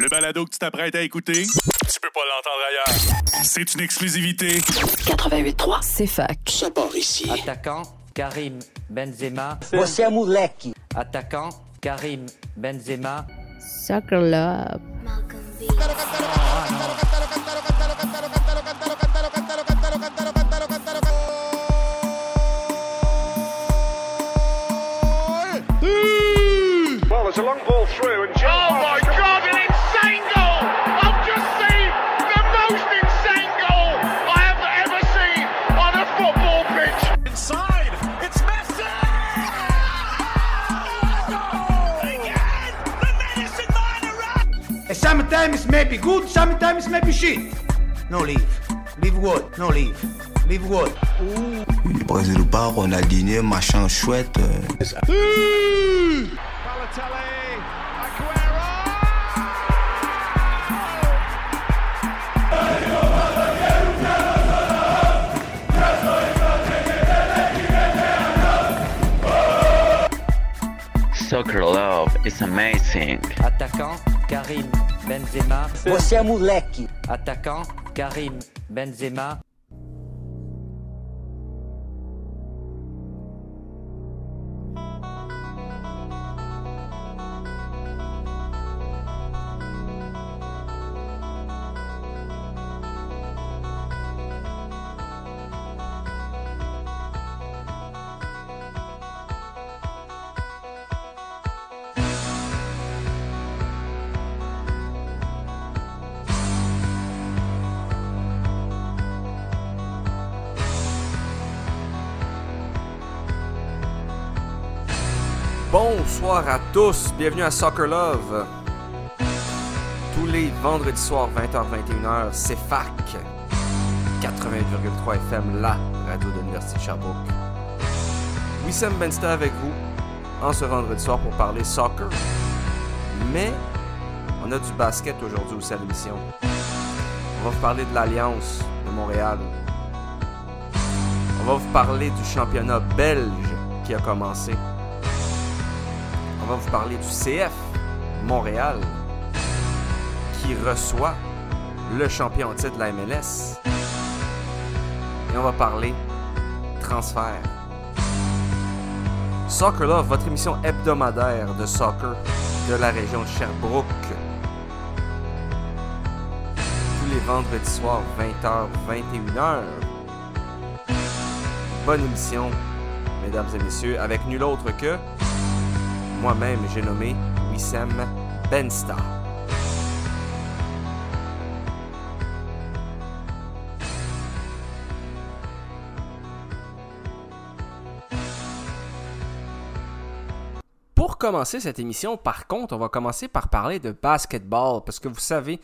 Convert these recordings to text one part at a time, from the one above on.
Le balado que tu t'apprêtes à écouter, tu peux pas l'entendre ailleurs. C'est une exclusivité. 88.3. C'est fac. Ça part ici. Attaquant, Karim Benzema. Você é moleque. Attaquant, Karim Benzema. Soccer Love. Well, there's a long ball through, and Joe Oh my Sometimes maybe good, sometimes maybe shit. No leave. Leave what? No leave. Leave what? Brésil pas, Ronaldinho, machin chouette. euh. Soccer love is amazing. Attaquant, Karim Benzema. Você é moleque. Attaquant, Karim Benzema. Bonsoir à tous, bienvenue à Soccer Love. Tous les vendredis soirs 20h-21h, c'est FAC 88,3 FM, la radio de l'Université de Sherbrooke. Wissem Bensta avec vous en ce vendredi soir pour parler soccer. Mais on a du basket aujourd'hui aussi à l'émission. On va vous parler de l'Alliance de Montréal. On va vous parler du championnat belge qui a commencé. Va vous parler du CF Montréal qui reçoit le champion titre de la MLS. Et on va parler transfert. Soccer Love, votre émission hebdomadaire de soccer de la région de Sherbrooke. Tous les vendredis soirs, 20h, 21h. Bonne émission, mesdames et messieurs, avec nul autre que moi-même, j'ai nommé Wissem Bensta. Pour commencer cette émission, par contre, on va commencer par parler de basketball, parce que vous savez,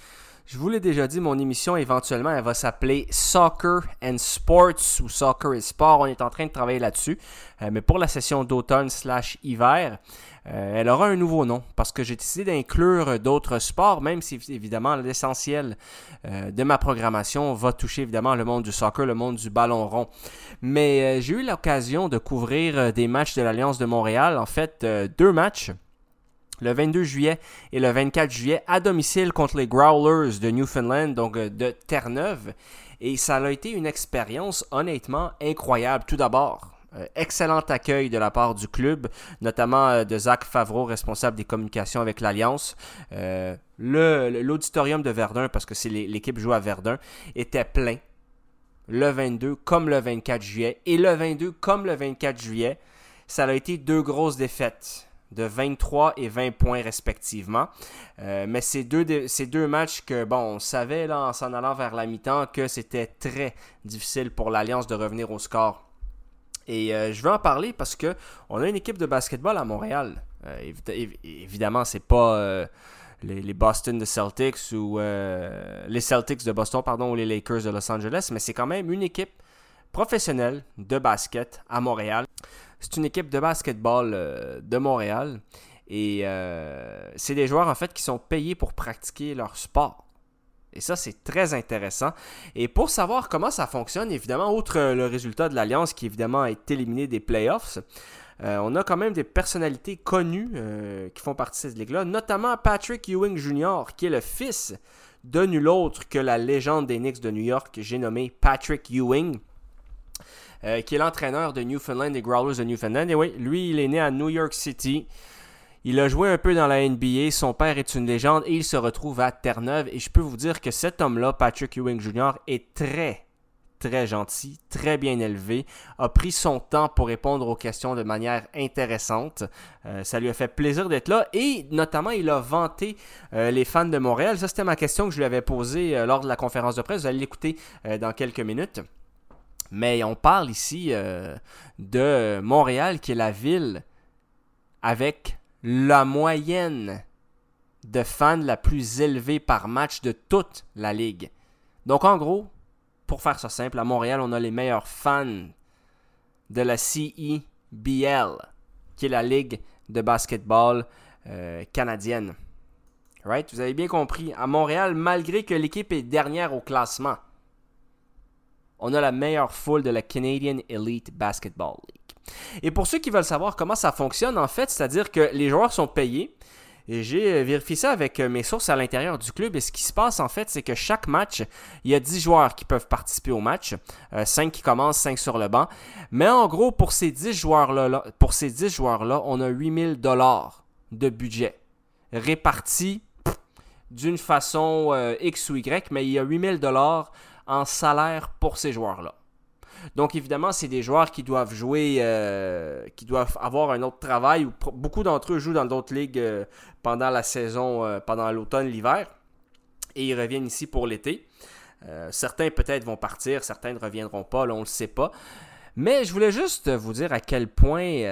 je vous l'ai déjà dit, mon émission éventuellement, elle va s'appeler Soccer and Sports ou Soccer et Sport. On est en train de travailler là-dessus. Euh, mais pour la session d'automne slash hiver, euh, elle aura un nouveau nom parce que j'ai décidé d'inclure d'autres sports, même si évidemment l'essentiel euh, de ma programmation va toucher évidemment le monde du soccer, le monde du ballon rond. Mais j'ai eu l'occasion de couvrir des matchs de l'Alliance de Montréal, en fait deux matchs le 22 juillet et le 24 juillet à domicile contre les Growlers de Newfoundland, donc euh, de Terre-Neuve. Et ça a été une expérience honnêtement incroyable. Tout d'abord, euh, excellent accueil de la part du club, notamment euh, de Zach Favreau, responsable des communications avec l'Alliance. L'auditorium de Verdun, parce que c'est l'é- l'équipe joue à Verdun, était plein le 22 comme le 24 juillet. Et le 22 comme le 24 juillet, ça a été deux grosses défaites de 23 et 20 points respectivement. Euh, mais ces deux, ces deux matchs que, bon, on savait en s'en allant vers la mi-temps que c'était très difficile pour l'Alliance de revenir au score. Et euh, je veux en parler parce que on a une équipe de basketball à Montréal. Euh, évidemment, c'est pas euh, les, les Boston de Celtics ou les Celtics de Boston, pardon, ou les Lakers de Los Angeles, mais c'est quand même une équipe professionnelle de basket à Montréal. C'est une équipe de basketball euh, de Montréal et euh, c'est des joueurs en fait qui sont payés pour pratiquer leur sport. Et ça, c'est très intéressant. Et pour savoir comment ça fonctionne, évidemment, outre le résultat de l'Alliance qui évidemment est éliminé des playoffs, euh, on a quand même des personnalités connues euh, qui font partie de cette ligue-là, notamment Patrick Ewing Jr., qui est le fils de nul autre que la légende des Knicks de New York, j'ai nommé Patrick Ewing. Euh, qui est l'entraîneur de Newfoundland des Growlers de Newfoundland. Et oui, lui, il est né à New York City. Il a joué un peu dans la NBA. Son père est une légende et il se retrouve à Terre-Neuve. Et je peux vous dire que cet homme-là, Patrick Ewing Jr., est très, très gentil, très bien élevé, a pris son temps pour répondre aux questions de manière intéressante. Euh, ça lui a fait plaisir d'être là et notamment il a vanté euh, les fans de Montréal. Ça, c'était ma question que je lui avais posée lors de la conférence de presse. Vous allez l'écouter dans quelques minutes. Mais on parle ici euh, de Montréal, qui est la ville avec la moyenne de fans la plus élevée par match de toute la ligue. Donc en gros, pour faire ça simple, à Montréal, on a les meilleurs fans de la CEBL, qui est la ligue de basketball euh, canadienne. Right? Vous avez bien compris. À Montréal, malgré que l'équipe est dernière au classement, on a la meilleure foule de la Canadian Elite Basketball League. Et pour ceux qui veulent savoir comment ça fonctionne, en fait, c'est-à-dire que les joueurs sont payés. Et j'ai vérifié ça avec mes sources à l'intérieur du club. Et ce qui se passe, en fait, c'est que chaque match, il y a 10 joueurs qui peuvent participer au match. 5 qui commencent, 5 sur le banc. Mais en gros, pour ces 10 joueurs-là, pour ces 10 joueurs-là, on a 8000 dollars de budget répartis d'une façon euh, X ou Y, mais il y a 8000 dollars en salaire pour ces joueurs-là. Donc évidemment, c'est des joueurs qui doivent jouer, euh, qui doivent avoir un autre travail. Ou beaucoup d'entre eux jouent dans d'autres ligues euh, pendant la saison, euh, pendant l'automne, l'hiver, et ils reviennent ici pour l'été. Certains peut-être vont partir, certains ne reviendront pas, là on ne le sait pas. Mais je voulais juste vous dire à quel point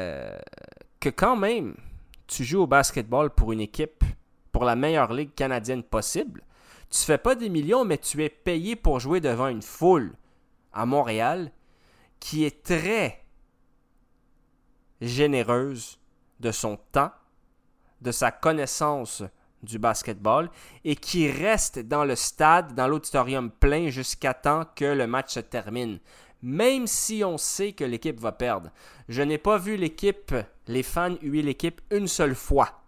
que quand même, tu joues au basketball pour une équipe, pour la meilleure ligue canadienne possible. Tu fais pas des millions, mais tu es payé pour jouer devant une foule à Montréal qui est très généreuse de son temps, de sa connaissance du basketball et qui reste dans le stade, dans l'auditorium plein jusqu'à temps que le match se termine. Même si on sait que l'équipe va perdre. Je n'ai pas vu l'équipe, les fans huer l'équipe une seule fois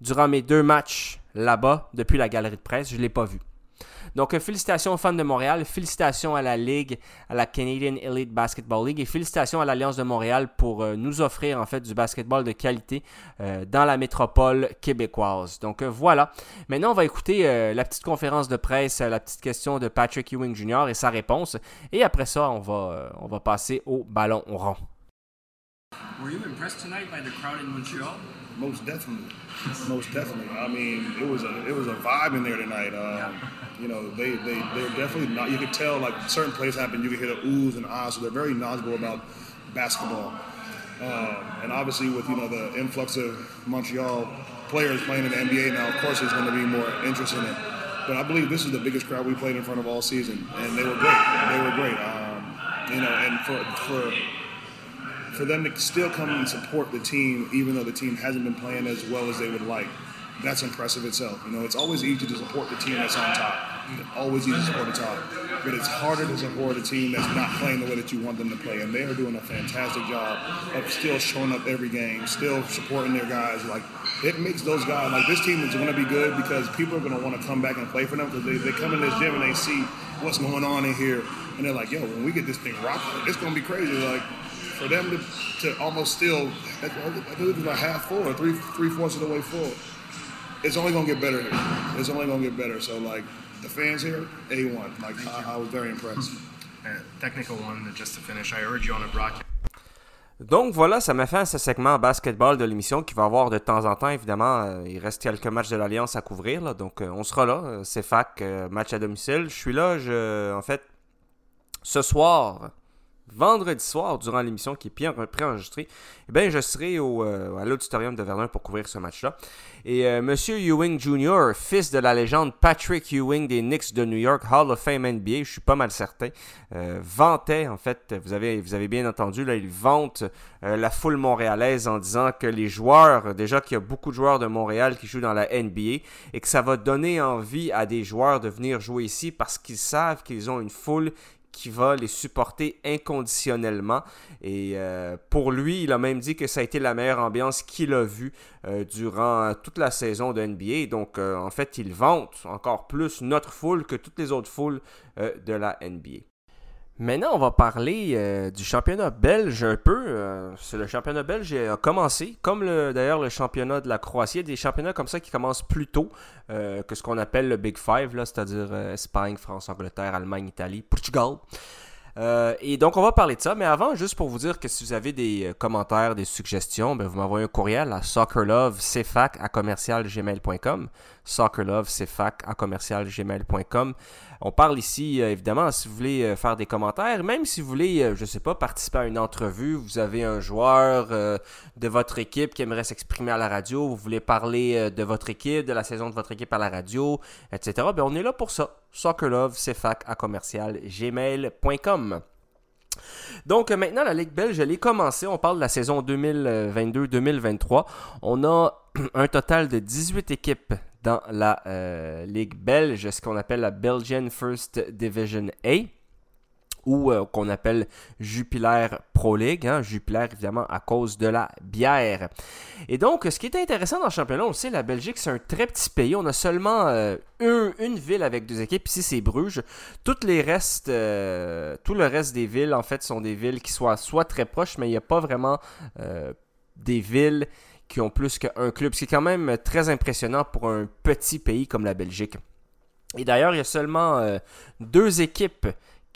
durant mes deux matchs là-bas depuis la galerie de presse. Je ne l'ai pas vu. Donc, euh, félicitations aux fans de Montréal, félicitations à la Ligue, à la Canadian Elite Basketball League et félicitations à l'Alliance de Montréal pour euh, nous offrir en fait du basketball de qualité euh, dans la métropole québécoise. Donc voilà. Maintenant, on va écouter la petite conférence de presse, la petite question de Patrick Ewing Jr. et sa réponse. Et après ça, on va, on va passer au ballon rond. Were you impressed tonight by the crowd in Montreal? Most definitely, most definitely. I mean, it was a it was a vibe in there tonight. Um, you know, they they they're definitely not. You could tell like certain plays happen. You could hear the oohs and ahs. So they're very knowledgeable about basketball. Um, and obviously, with you know the influx of Montreal players playing in the NBA now, of course, there's going to be more interest in it. But I believe this is the biggest crowd we played in front of all season, and they were great. They were great. Um, you know, and for for for them to still come and support the team, even though the team hasn't been playing as well as they would like, that's impressive itself. You know, it's always easy to support the team that's on top. Always easy to support the top. But it's harder to support a team that's not playing the way that you want them to play. And they are doing a fantastic job of still showing up every game, still supporting their guys. Like, it makes those guys, like, this team is going to be good because people are going to want to come back and play for them because they, they come in this gym and they see what's going on in here. And they're like, yo, when we get this thing rocking, it's going to be crazy. Like, for them to, to almost still, I believe it's about half full or three three fourths of the way full. It's only gonna get better here. It's only gonna get better. So like the fans here, a one. Like I, I was very impressed. Uh, technical one, just to finish. I heard you on a broadcast. Donc voilà, ça m'a fait ce segment basketball de l'émission qui va avoir de temps en temps, évidemment. euh, il reste quelques matchs de l'Alliance à couvrir, là, donc euh, on sera là. Euh, C'est fac, euh, match à domicile. Je suis là, je, en fait, ce soir, vendredi soir, durant l'émission qui est préenregistrée, eh bien, je serai au, euh, à l'auditorium de Verdun pour couvrir ce match-là. Et euh, Monsieur Ewing Jr., fils de la légende Patrick Ewing des Knicks de New York, Hall of Fame NBA, je suis pas mal certain, euh, vantait, en fait, vous avez, vous avez bien entendu, là, il vante euh, la foule montréalaise en disant que les joueurs, déjà qu'il y a beaucoup de joueurs de Montréal qui jouent dans la NBA, et que ça va donner envie à des joueurs de venir jouer ici parce qu'ils savent qu'ils ont une foule qui va les supporter inconditionnellement. Et euh, pour lui, il a même dit que ça a été la meilleure ambiance qu'il a vue euh, durant toute la saison de NBA. Donc, euh, en fait, il vante encore plus notre foule que toutes les autres foules de la NBA. Maintenant, on va parler euh, du championnat belge un peu. Euh, c'est le championnat belge a commencé, comme d'ailleurs le championnat de la Croatie. Il y a des championnats comme ça qui commencent plus tôt euh, que ce qu'on appelle le Big Five, c'est-à-dire Espagne, France, Angleterre, Allemagne, Italie, Portugal. Et donc, on va parler de ça. Mais avant, juste pour vous dire que si vous avez des commentaires, des suggestions, ben, vous m'envoyez un courriel à soccerlovecfac à. On parle ici, euh, évidemment, si vous voulez euh, faire des commentaires, même si vous voulez, euh, je ne sais pas, participer à une entrevue, vous avez un joueur de votre équipe qui aimerait s'exprimer à la radio, vous voulez parler de votre équipe, de la saison de votre équipe à la radio, etc. Ben, on est là pour ça. Soccerlove, à commercial, gmail.com. Donc maintenant, la Ligue belge, elle est commencée. On parle de la saison 2022-2023. On a un total de 18 équipes dans la euh, Ligue belge, ce qu'on appelle la Belgian First Division A ou euh, qu'on appelle Jupiler Pro League. Hein, Jupiler, évidemment, à cause de la bière. Et donc, ce qui est intéressant dans le championnat, on la Belgique, c'est un très petit pays. On a seulement euh, une, ville avec deux équipes. Ici, c'est Bruges. Les restes, tout le reste des villes, en fait, sont des villes qui soient soit très proches, mais il n'y a pas vraiment des villes qui ont plus qu'un club, ce qui est quand même très impressionnant pour un petit pays comme la Belgique. Et d'ailleurs, il y a seulement euh, deux équipes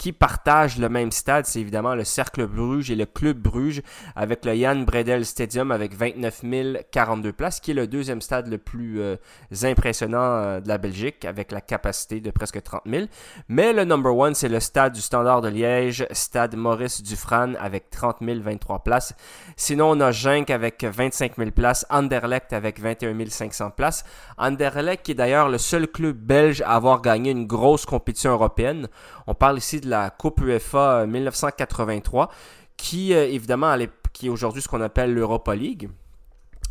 qui partagent le même stade, c'est évidemment le Cercle Bruges et le Club Bruges avec le Jan Bredel Stadium avec 29 042 places, qui est le deuxième stade le plus euh, impressionnant euh, de la Belgique avec la capacité de presque 30 000. Mais le number one, c'est le stade du Standard de Liège, stade Maurice Dufran avec 30 023 places. Sinon, on a Genk avec 25 000 places, Anderlecht avec 21 500 places. Anderlecht qui est d'ailleurs le seul club belge à avoir gagné une grosse compétition européenne. On parle ici de la Coupe UEFA 1983, euh, qui euh, évidemment est aujourd'hui ce qu'on appelle l'Europa League.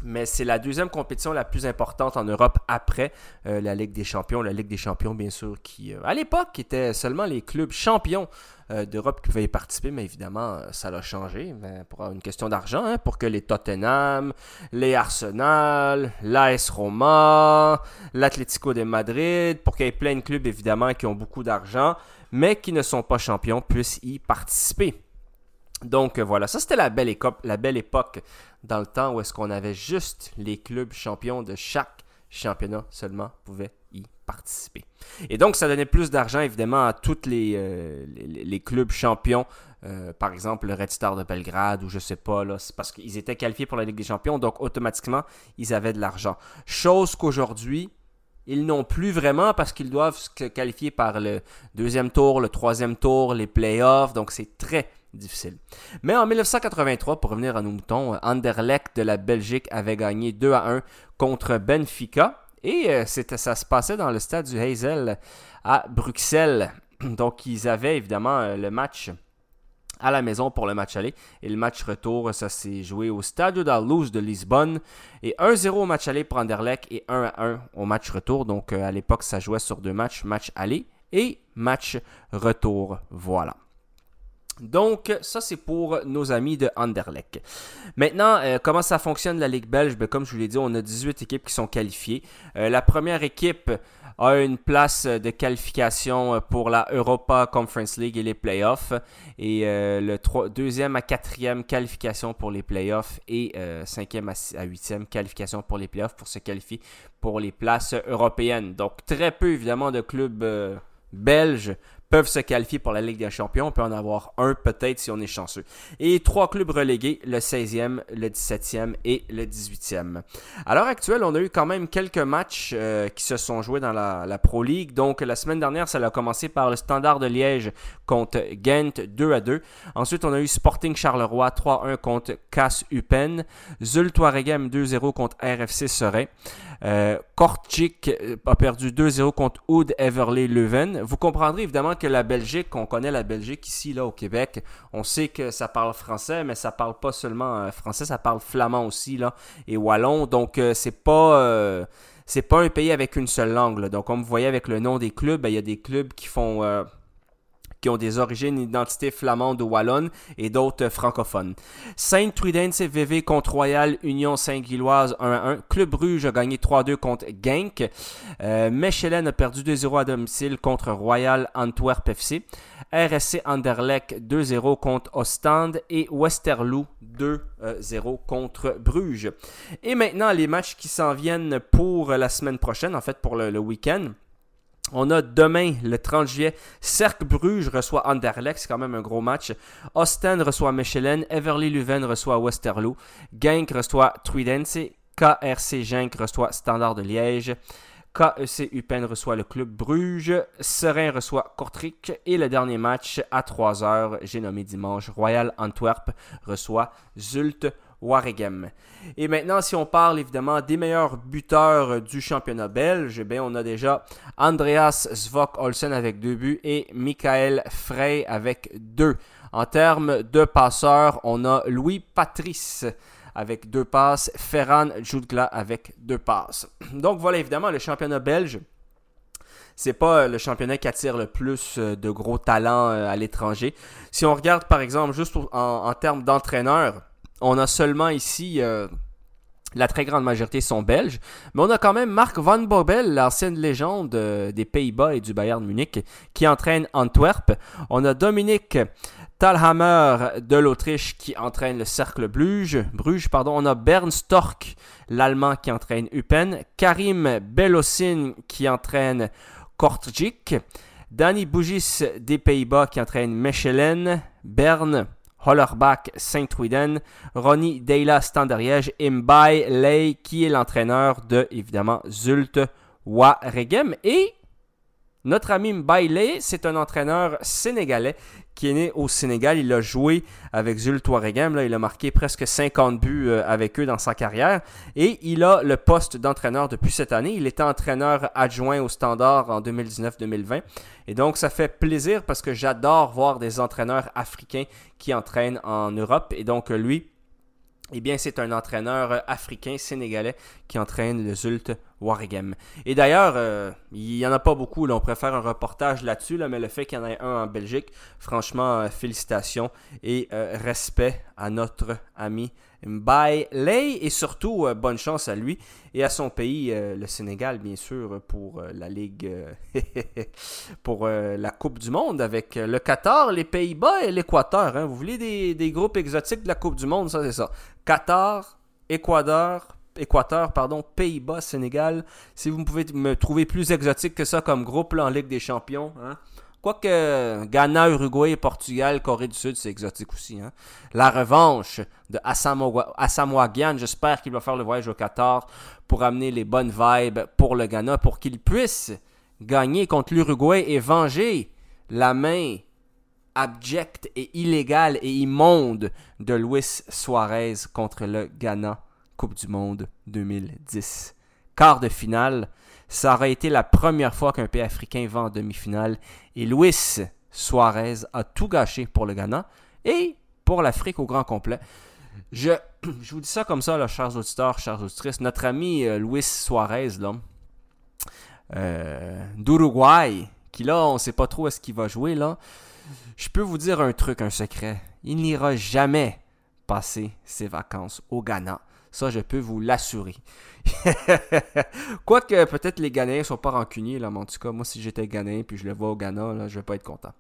Mais c'est la deuxième compétition la plus importante en Europe après euh, la Ligue des Champions. La Ligue des Champions, bien sûr, qui à l'époque était seulement les clubs champions d'Europe qui pouvaient y participer, mais évidemment, ça l'a changé ben, pour une question d'argent, hein, pour que les Tottenham, les Arsenal, l'AS Roma, l'Atlético de Madrid, pour qu'il y ait plein de clubs, évidemment, qui ont beaucoup d'argent, mais qui ne sont pas champions puissent y participer. Donc euh, voilà, ça c'était la belle, époque dans le temps où est-ce qu'on avait juste les clubs champions de chaque championnat seulement pouvaient y participer. Et donc ça donnait plus d'argent évidemment à tous les, euh, clubs champions, euh, par exemple le Red Star de Belgrade ou je sais pas, c'est parce qu'ils étaient qualifiés pour la Ligue des Champions, donc automatiquement ils avaient de l'argent. Chose qu'aujourd'hui, ils n'ont plus vraiment parce qu'ils doivent se qualifier par le deuxième tour, le troisième tour, les playoffs, donc c'est très difficile. Mais en 1983, pour revenir à nos moutons, Anderlecht de la Belgique avait gagné 2 à 1 contre Benfica. Et euh, ça se passait dans le stade du Hazel à Bruxelles. Donc ils avaient évidemment euh, le match à la maison pour le match aller. Et le match retour, ça s'est joué au Stadio da Luz de Lisbonne. Et 1-0 au match aller pour Anderlecht et 1-1 au match retour. Donc euh, à l'époque, ça jouait sur deux matchs, match aller et match retour. Voilà. Donc, ça, c'est pour nos amis de Anderlecht. Maintenant, euh, comment ça fonctionne la Ligue belge? Ben, comme je vous l'ai dit, on a 18 équipes qui sont qualifiées. Euh, la première équipe a une place de qualification pour la Europa Conference League et les playoffs. Et euh, le deuxième à quatrième qualification pour les playoffs et cinquième à huitième qualification pour les playoffs pour se qualifier pour les places européennes. Donc, très peu, évidemment, de clubs belges peuvent se qualifier pour la Ligue des Champions. On peut en avoir un peut-être si on est chanceux. Et trois clubs relégués, le 16e, le 17e et le 18e. À l'heure actuelle, on a eu quand même quelques matchs euh, qui se sont joués dans la, Pro League. Donc la semaine dernière, ça a commencé par le Standard de Liège contre Ghent 2 à 2. Ensuite, on a eu Sporting Charleroi 3-1 contre Casse Upen. Zul Touaregem 2-0 contre RFC Serein. Euh, Korchik euh, a perdu 2-0 contre Oud Everley Leuven. Vous comprendrez évidemment la Belgique, on connaît la Belgique ici, là, au Québec, on sait que ça parle français, mais ça parle pas seulement euh, français, ça parle flamand aussi, là, et wallon. Donc, euh, c'est pas. c'est pas un pays avec une seule langue. Donc, comme vous voyez avec le nom des clubs, ben, il y a des clubs qui font qui ont des origines et identités flamandes ou wallonnes et d'autres francophones. Saint-Truidense VV contre Royal Union Saint-Gilloise 1-1. Club Bruges a gagné 3-2 contre Genk. Euh, Mechelen a perdu 2-0 à domicile contre Royal Antwerp FC. RSC Anderlecht 2-0 contre Ostende et Westerlo 2-0 contre Bruges. Et maintenant, les matchs qui s'en viennent pour la semaine prochaine, en fait pour le week-end. On a demain, le 30 juillet, Cercle Bruges reçoit Anderlecht, c'est quand même un gros match. Ostend reçoit Mechelen, Everly Leuven reçoit Westerlo, Genk reçoit Truidense, KRC Genk reçoit Standard de Liège, KEC Upen reçoit le club Bruges, Serein reçoit Kortrijk et le dernier match à 3h, j'ai nommé dimanche, Royal Antwerp reçoit Zult Waregem. Et maintenant, si on parle évidemment des meilleurs buteurs du championnat belge, eh on a déjà Andreas Svok Olsen avec deux buts et Michael Frey avec deux. En termes de passeurs, on a Louis Patrice avec deux passes, Ferran Jutgla avec deux passes. Donc voilà évidemment le championnat belge. C'est pas le championnat qui attire le plus de gros talents à l'étranger. Si on regarde par exemple juste en, en termes d'entraîneurs, on a seulement ici euh, la très grande majorité sont belges, mais on a quand même Mark Van Bobbel, l'ancienne légende euh, des Pays-Bas et du Bayern Munich, qui entraîne Antwerp. On a Dominique Thalhammer de l'Autriche qui entraîne le Cercle Bruges. Bruges pardon. On a Bern Stork, l'Allemand qui entraîne Upen. Karim Belossin qui entraîne Kortrijk. Danny Bougis des Pays-Bas qui entraîne Mechelen. Berne. Hollerbach Saint-Truiden, Ronnie Deyla Standariège et Mbai Lei qui est l'entraîneur de évidemment Zult Waregem. Et notre ami Mbaile, c'est un entraîneur sénégalais qui est né au Sénégal. Il a joué avec Zult Waregem. Là, il a marqué presque 50 buts euh, avec eux dans sa carrière. Et il a le poste d'entraîneur depuis cette année. Il était entraîneur adjoint au Standard en 2019-2020. Et donc, ça fait plaisir parce que j'adore voir des entraîneurs africains qui entraînent en Europe. Et donc, lui, eh bien, c'est un entraîneur africain sénégalais qui entraîne le Zult Waregem. Et d'ailleurs, euh, il n'y en a pas beaucoup, on préfère un reportage là-dessus, là, mais le fait qu'il y en ait un en Belgique, franchement, euh, félicitations et euh, respect à notre ami Mbaye et surtout bonne chance à lui et à son pays, le Sénégal, bien sûr, pour la Ligue, pour la Coupe du Monde avec le Qatar, les Pays-Bas et l'Équateur. Hein. Vous voulez des, des groupes exotiques de la Coupe du Monde, ça c'est ça. Qatar, Équateur, Équateur, pardon, Pays-Bas, Sénégal. Si vous pouvez me trouver plus exotique que ça comme groupe en Ligue des Champions. Hein? Quoique Ghana, Uruguay, Portugal, Corée du Sud, c'est exotique aussi. Hein? La revanche de Asamoah Gyan, j'espère qu'il va faire le voyage au Qatar pour amener les bonnes vibes pour le Ghana, pour qu'il puisse gagner contre l'Uruguay et venger la main abjecte et illégale et immonde de Luis Suarez contre le Ghana. Coupe du Monde 2010. Quart de finale, ça aurait été la première fois qu'un pays africain va en demi-finale et Luis Suarez a tout gâché pour le Ghana et pour l'Afrique au grand complet. Je, je, vous dis ça comme ça, chers auditeurs, chers auditrices. Notre ami euh, Luis Suarez, là, euh, d'Uruguay, qui là, on ne sait pas trop est-ce qu'il va jouer, là. Je peux vous dire un truc, un secret. Il n'ira jamais passer ses vacances au Ghana. Ça, je peux vous l'assurer. Quoique peut-être les Ghanéens ne sont pas rancuniers, là, mais en tout cas, moi, si j'étais Ghanéen puis je le vois au Ghana, là, je vais pas être content.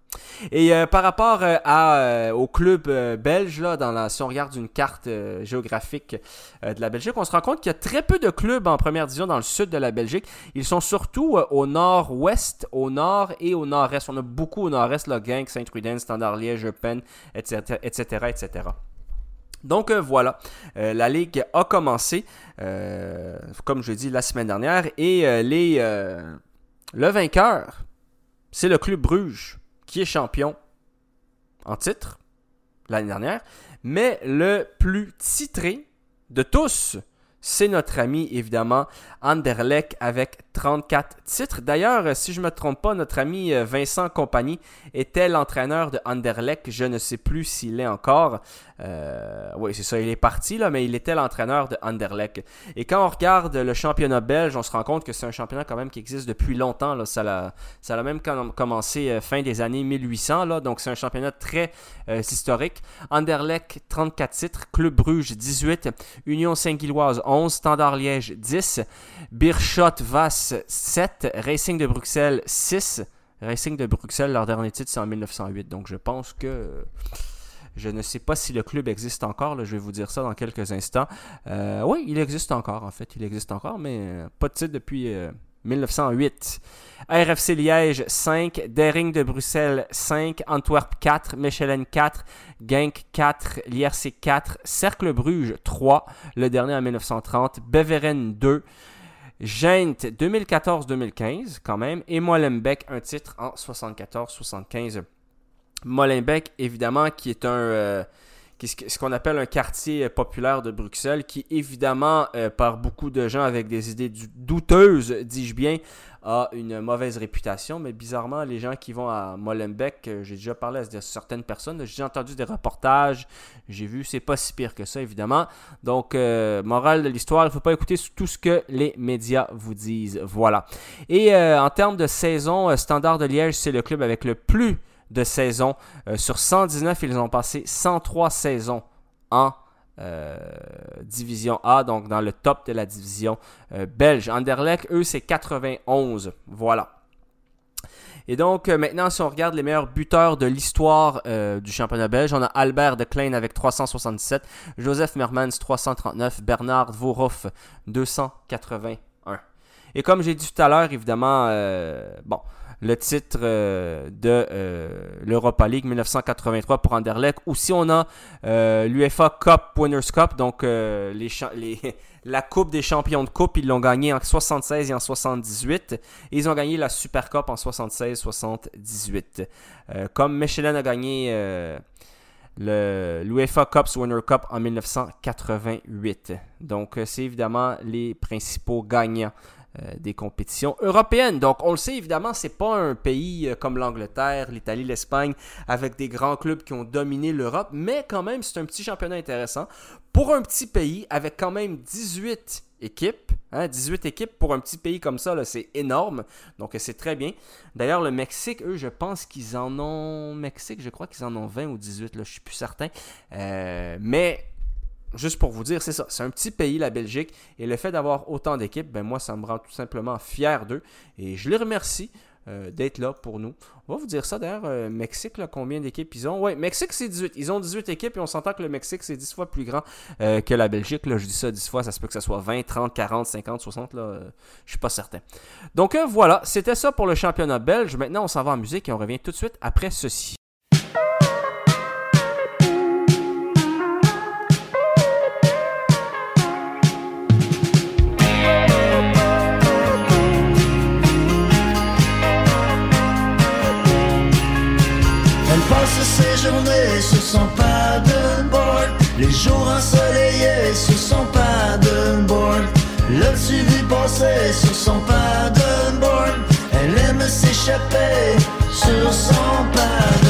Et euh, par rapport euh, à, euh, au club belge, là, dans si on regarde une carte géographique de la Belgique, on se rend compte qu'il y a très peu de clubs en première division dans le sud de la Belgique. Ils sont surtout au nord-ouest, au nord et au nord-est. On a beaucoup au nord-est, là, Genk, Saint-Truiden, Standard Liège, Pen, etc., etc., etc. Donc euh, voilà, euh, la ligue a commencé, euh, comme je l'ai dit la semaine dernière, et le vainqueur, c'est le club Bruges, qui est champion en titre l'année dernière, mais le plus titré de tous, c'est notre ami, évidemment, Anderlecht avec 34 titres. D'ailleurs, si je ne me trompe pas, notre ami Vincent Compagnie était l'entraîneur de Anderlecht. Je ne sais plus s'il est encore. Euh, oui, c'est ça, il est parti, là, mais il était l'entraîneur de Anderlecht. Et quand on regarde le championnat belge, on se rend compte que c'est un championnat quand même qui existe depuis longtemps. Là. Ça, a, ça a même commencé euh, fin des années 1800, là, donc c'est un championnat très euh, historique. Anderlecht, 34 titres, Club Bruges, 18, Union Saint-Gilloise, 11, Standard Liège, 10, Birchot Vass, 7, Racing de Bruxelles, 6. Racing de Bruxelles, leur dernier titre, c'est en 1908, donc je pense que... Je ne sais pas si le club existe encore, je vais vous dire ça dans quelques instants. Euh, oui, il existe encore, en fait, il existe encore, mais euh, pas de titre depuis 1908. Euh, RFC Liège 5, Dering de Bruxelles 5, Antwerp 4, Mechelen 4, Genk 4, l'IRC 4, Cercle Bruges 3, le dernier en 1930, Beveren 2, Gent 2014-2015 quand même, et Molenbeek un titre en 74-75. Molenbeek, évidemment, qui est un. Euh, ce qu'on appelle un quartier populaire de Bruxelles, qui évidemment, euh, par beaucoup de gens avec des idées douteuses, dis-je bien, a une mauvaise réputation. Mais bizarrement, les gens qui vont à Molenbeek, euh, j'ai déjà parlé à certaines personnes, j'ai entendu des reportages, j'ai vu, c'est pas si pire que ça, évidemment. Donc, morale de l'histoire, il ne faut pas écouter tout ce que les médias vous disent. Voilà. Et en termes de saison, Standard de Liège, c'est le club avec le plus de saison. Euh, sur 119, ils ont passé 103 saisons en euh, division A, donc dans le top de la division euh, belge. Anderlecht, eux, c'est 91. Voilà. Et donc, maintenant, si on regarde les meilleurs buteurs de l'histoire du championnat belge, on a Albert de Klein avec 367, Joseph Mermans 339, Bernard Voroff 281. Et comme j'ai dit tout à l'heure, évidemment, bon, le titre euh, de euh, l'Europa League 1983 pour Anderlecht. Ou si on a euh, l'UFA Cup Winners Cup, donc la Coupe des champions de Coupe, ils l'ont gagné en 76 et en 78. Et ils ont gagné la Super Cup en 76-78. comme Michelin a gagné l'UEFA Cups Winner Cup en 1988. Donc, c'est évidemment les principaux gagnants des compétitions européennes. Donc, on le sait évidemment, c'est pas un pays euh, comme l'Angleterre, l'Italie, l'Espagne, avec des grands clubs qui ont dominé l'Europe, mais quand même, c'est un petit championnat intéressant pour un petit pays avec quand même 18 équipes. 18 hein, équipes pour un petit pays comme ça, c'est énorme. Donc, c'est très bien. D'ailleurs, le Mexique, eux, je pense qu'ils en ont. Mexique, je crois qu'ils en ont 20 ou 18, là, je suis plus certain. Euh, mais juste pour vous dire, c'est ça. C'est un petit pays, la Belgique. Et le fait d'avoir autant d'équipes, ben moi, ça me rend tout simplement fier d'eux. Et je les remercie. Euh, d'être là pour nous. On va vous dire ça d'ailleurs, euh, Mexique, combien d'équipes ils ont? Oui, Mexique c'est 18. Ils ont 18 équipes et on s'entend que le Mexique c'est 10 fois plus grand euh, que la Belgique. Là, je dis ça 10 fois, ça se peut que ça soit 20, 30, 40, 50, 60. Là, je suis pas certain. Donc voilà, c'était ça pour le championnat belge. Maintenant, on s'en va en musique et on revient tout de suite après ceci. Sur son paddleboard. Les jours ensoleillés sur son paddleboard. L'as-tu vu passer sur son paddleboard? Elle aime s'échapper sur son paddleboard.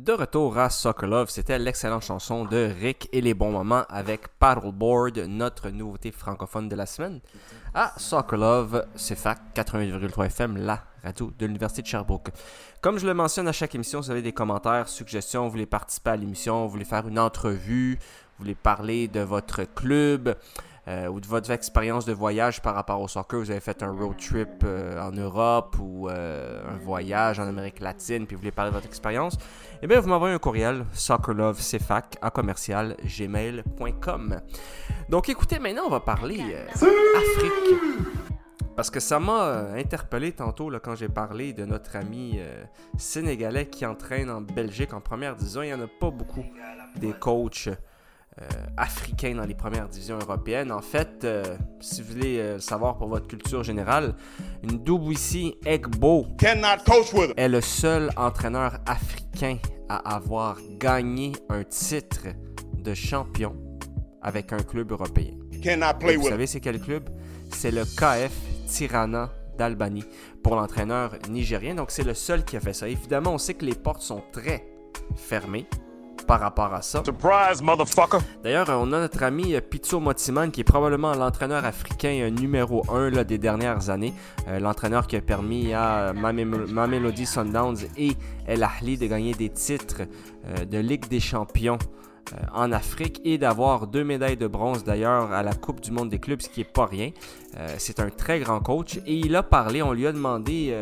De retour à Soccer Love, c'était l'excellente chanson de Rick et les bons moments avec Paddleboard, notre nouveauté francophone de la semaine. À Soccer Love, c'est fac 88,3 FM, la radio de l'Université de Sherbrooke. Comme je le mentionne à chaque émission, vous avez des commentaires, suggestions, vous voulez participer à l'émission, vous voulez faire une entrevue, vous voulez parler de votre club, euh, ou de votre expérience de voyage par rapport au soccer? Vous avez fait un road trip euh, en Europe ou euh, un voyage en Amérique latine, puis vous voulez parler de votre expérience, eh bien, vous m'envoyez un courriel, soccerlovecfac à commercial gmail.com. Donc, écoutez, maintenant, on va parler Afrique. Parce que ça m'a interpellé tantôt quand j'ai parlé de notre ami sénégalais qui entraîne en Belgique en première division. Il n'y en a pas beaucoup des coachs africain dans les premières divisions européennes. En fait, euh, si vous voulez euh, savoir pour votre culture générale, une Egbo est le seul entraîneur africain à avoir gagné un titre de champion avec un club européen. vous savez c'est quel club? C'est le KF Tirana d'Albanie pour l'entraîneur nigérien. Donc c'est le seul qui a fait ça. Évidemment, on sait que les portes sont très fermées par rapport à ça. Surprise, motherfucker! D'ailleurs, on a notre ami euh, Pizzo Motiman, qui est probablement l'entraîneur africain euh, numéro 1 là, des dernières années. Euh, l'entraîneur qui a permis à Mamelody Sundowns et El Ahly de gagner des titres de Ligue des Champions en Afrique et d'avoir deux médailles de bronze d'ailleurs à la Coupe du Monde des clubs, ce qui n'est pas rien. c'est un très grand coach et il a parlé, on lui a demandé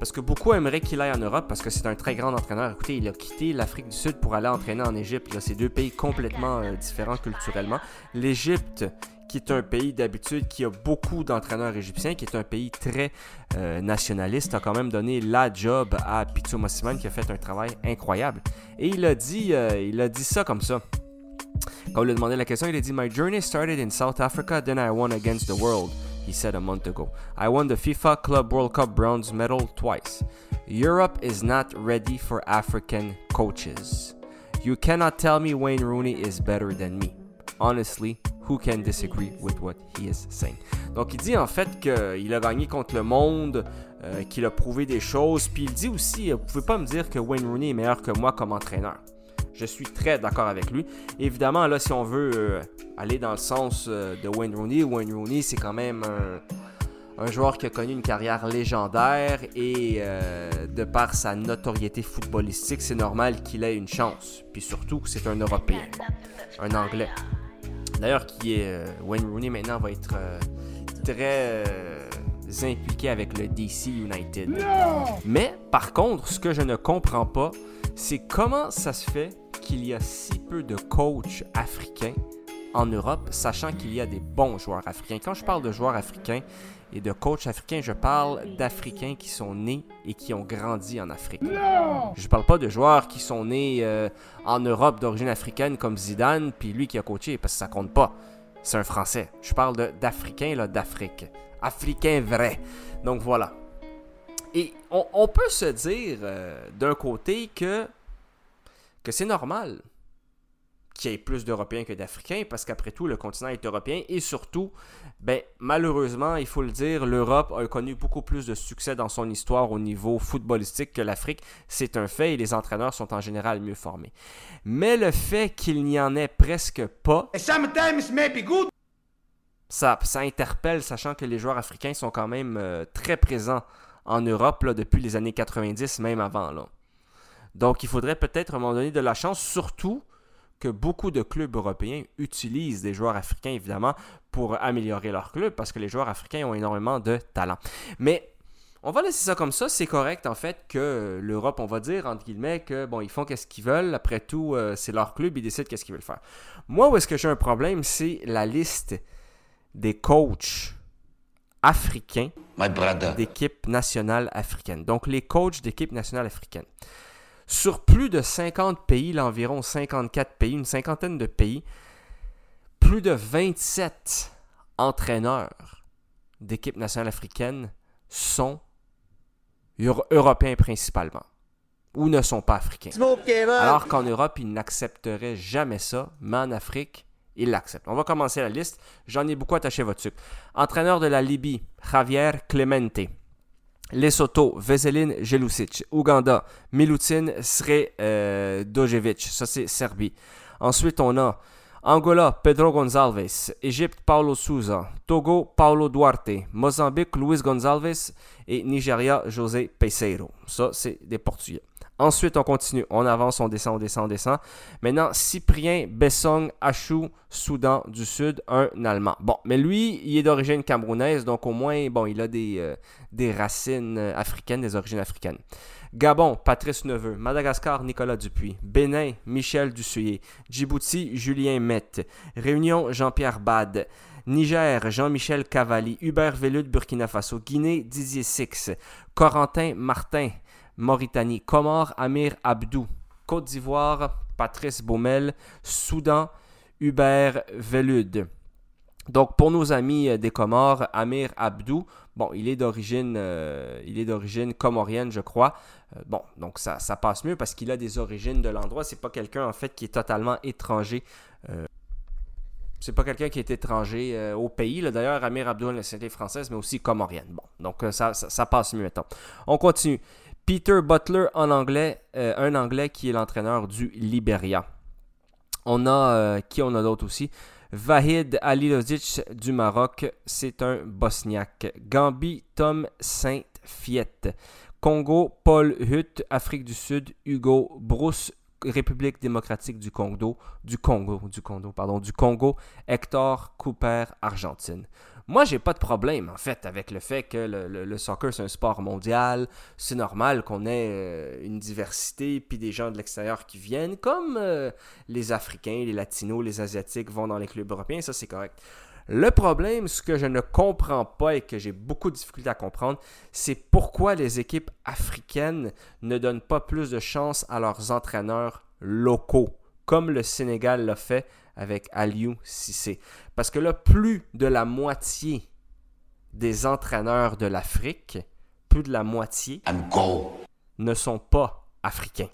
parce que beaucoup aimeraient qu'il aille en Europe parce que c'est un très grand entraîneur. Écoutez, il a quitté l'Afrique du Sud pour aller entraîner en Égypte. C'est deux pays complètement euh, différents culturellement. L'Égypte, qui est un pays d'habitude qui a beaucoup d'entraîneurs égyptiens, qui est un pays très euh, nationaliste, a quand même donné la job à Pizzo Mossiman qui a fait un travail incroyable. Et il a dit, euh, il a dit ça comme ça. Quand on lui a demandé la question, il a dit My journey started in South Africa, then I won against the world he said a month ago. I won the FIFA Club World Cup bronze medal twice. Europe is not ready for African coaches. You cannot tell me Wayne Rooney is better than me. Honestly, who can disagree with what he is saying? Donc il dit en fait qu'il a gagné contre le monde, euh, qu'il a prouvé des choses, puis il dit aussi, vous pouvez pas me dire que Wayne Rooney est meilleur que moi comme entraîneur. Je suis très d'accord avec lui. Évidemment, là, si on veut euh, aller dans le sens euh, de Wayne Rooney, Wayne Rooney, c'est quand même un, joueur qui a connu une carrière légendaire et euh, de par sa notoriété footballistique, c'est normal qu'il ait une chance. Puis surtout, c'est un Européen, un Anglais. D'ailleurs, qui est Wayne Rooney maintenant va être très impliqué avec le DC United. Mais par contre, ce que je ne comprends pas, c'est comment ça se fait qu'il y a si peu de coachs africains en Europe, sachant qu'il y a des bons joueurs africains. Quand je parle de joueurs africains et de coachs africains, je parle d'Africains qui sont nés et qui ont grandi en Afrique. Je ne parle pas de joueurs qui sont nés euh, en Europe d'origine africaine comme Zidane, puis lui qui a coaché, parce que ça compte pas. C'est un Français. Je parle d'Africains, d'Afrique. Africains vrais. Donc voilà. Et on, peut se dire euh, d'un côté que que c'est normal qu'il y ait plus d'Européens que d'Africains, parce qu'après tout, le continent est européen, et surtout, ben, malheureusement, il faut le dire, l'Europe a connu beaucoup plus de succès dans son histoire au niveau footballistique que l'Afrique. C'est un fait, et les entraîneurs sont en général mieux formés. Mais le fait qu'il n'y en ait presque pas... Ça, ça interpelle, sachant que les joueurs africains sont quand même euh, très présents en Europe depuis les années 90, même avant. Là. Donc, il faudrait peut-être à un moment donné de la chance, surtout que beaucoup de clubs européens utilisent des joueurs africains, évidemment, pour améliorer leur club, parce que les joueurs africains ont énormément de talent. Mais on va laisser ça comme ça. C'est correct, en fait, que l'Europe, on va dire, entre guillemets, que, font qu'est-ce qu'ils veulent. Après tout, euh, c'est leur club, ils décident qu'est-ce qu'ils veulent faire. Moi, où est-ce que j'ai un problème, c'est la liste des coachs africains d'équipe nationale africaine. Donc, les coachs d'équipe nationale africaine. Sur plus de 50 pays, environ 54 pays, une cinquantaine de pays, plus de 27 entraîneurs d'équipe nationale africaine sont européens principalement ou ne sont pas africains. Alors qu'en Europe, ils n'accepteraient jamais ça, mais en Afrique, ils l'acceptent. On va commencer la liste. J'en ai beaucoup attaché votre sucre. Entraîneur de la Libye, Javier Clemente. Lesotho, Veselin Jelusic. Ouganda, Milutin Sre euh, Dojevic. Ça, c'est Serbie. Ensuite, on a Angola, Pedro Gonçalves. Égypte, Paulo Souza. Togo, Paulo Duarte. Mozambique, Luis Gonçalves. Et Nigeria, José Peseiro. Ça, c'est des Portugais. Ensuite, on continue. On avance, on descend, on descend, on descend. Maintenant, Cyprien Bessong Achou, Soudan du Sud, un Allemand. Bon, mais lui, il est d'origine camerounaise, donc au moins, bon, il a des, euh, racines euh, africaines, des origines africaines. Gabon, Patrice Neveu. Madagascar, Nicolas Dupuis. Bénin, Michel Dussuyer. Djibouti, Julien Mette. Réunion, Jean-Pierre Bade. Niger, Jean-Michel Cavalli. Hubert Velud, Burkina Faso. Guinée, Didier Six. Corentin Martin. Mauritanie, Comores, Amir Abdou, Côte d'Ivoire, Patrice Baumel, Soudan, Hubert Velud. Donc pour nos amis euh, des Comores, Amir Abdou, bon, il est d'origine, euh, il est d'origine comorienne, je crois. Euh, bon, donc ça, ça passe mieux parce qu'il a des origines de l'endroit. C'est pas quelqu'un en fait qui est totalement étranger. c'est pas quelqu'un qui est étranger au pays. D'ailleurs, Amir Abdou a la nationalité française, mais aussi comorienne. Bon, donc ça, ça, ça passe mieux maintenant. On continue. Peter Butler en anglais, euh, un anglais qui est l'entraîneur du Liberia. On a euh, qui on a d'autres aussi? Vahid Alilozic du Maroc, c'est un Bosniaque. Gambie, Tom Saint-Fiette. Congo, Paul Hutt, Afrique du Sud, Hugo Brousse, République démocratique du Congo, du Congo, du Congo, pardon, du Congo, Hector Cooper, Argentine. Moi, j'ai pas de problème, en fait, avec le fait que le, soccer, c'est un sport mondial. C'est normal qu'on ait euh, une diversité, puis des gens de l'extérieur qui viennent, comme euh, les Africains, les Latinos, les Asiatiques vont dans les clubs européens, ça c'est correct. Le problème, ce que je ne comprends pas et que j'ai beaucoup de difficultés à comprendre, c'est pourquoi les équipes africaines ne donnent pas plus de chance à leurs entraîneurs locaux, comme le Sénégal l'a fait avec Aliou Cissé. Parce que là, plus de la moitié des entraîneurs de l'Afrique, plus de la moitié, ne sont pas africains.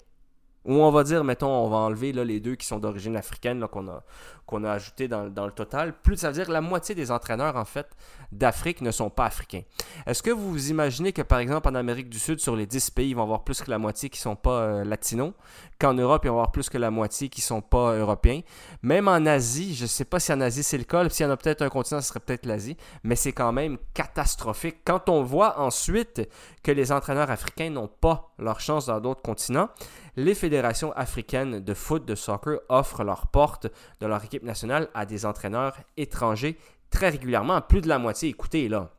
Ou on va dire, mettons, on va enlever là, les deux qui sont d'origine africaine qu'on a, qu'on a ajouté dans, le total. Plus, ça veut dire que la moitié des entraîneurs, en fait, d'Afrique ne sont pas africains. Est-ce que vous vous imaginez que, par exemple, en Amérique du Sud, sur les 10 pays, ils vont avoir plus que la moitié qui ne sont pas euh, latinos, qu'en Europe, ils vont avoir plus que la moitié qui ne sont pas européens. Même en Asie, je ne sais pas si en Asie c'est le cas, s'il y en a peut-être un continent, ce serait peut-être l'Asie, mais c'est quand même catastrophique. Quand on voit ensuite que les entraîneurs africains n'ont pas leur chance dans d'autres continents, les fédérations africaines de foot, de soccer offrent leurs portes de leur équipe nationale à des entraîneurs étrangers très régulièrement, plus de la moitié. Écoutez, là.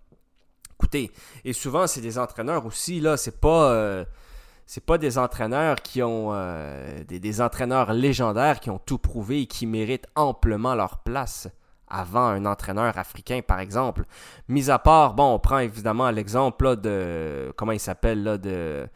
Écoutez. Et souvent, c'est des entraîneurs aussi, là, c'est pas. Euh, c'est pas des entraîneurs qui ont euh, des, entraîneurs légendaires qui ont tout prouvé et qui méritent amplement leur place avant un entraîneur africain, par exemple. Mis à part, bon, on prend évidemment l'exemple de comment il s'appelle là de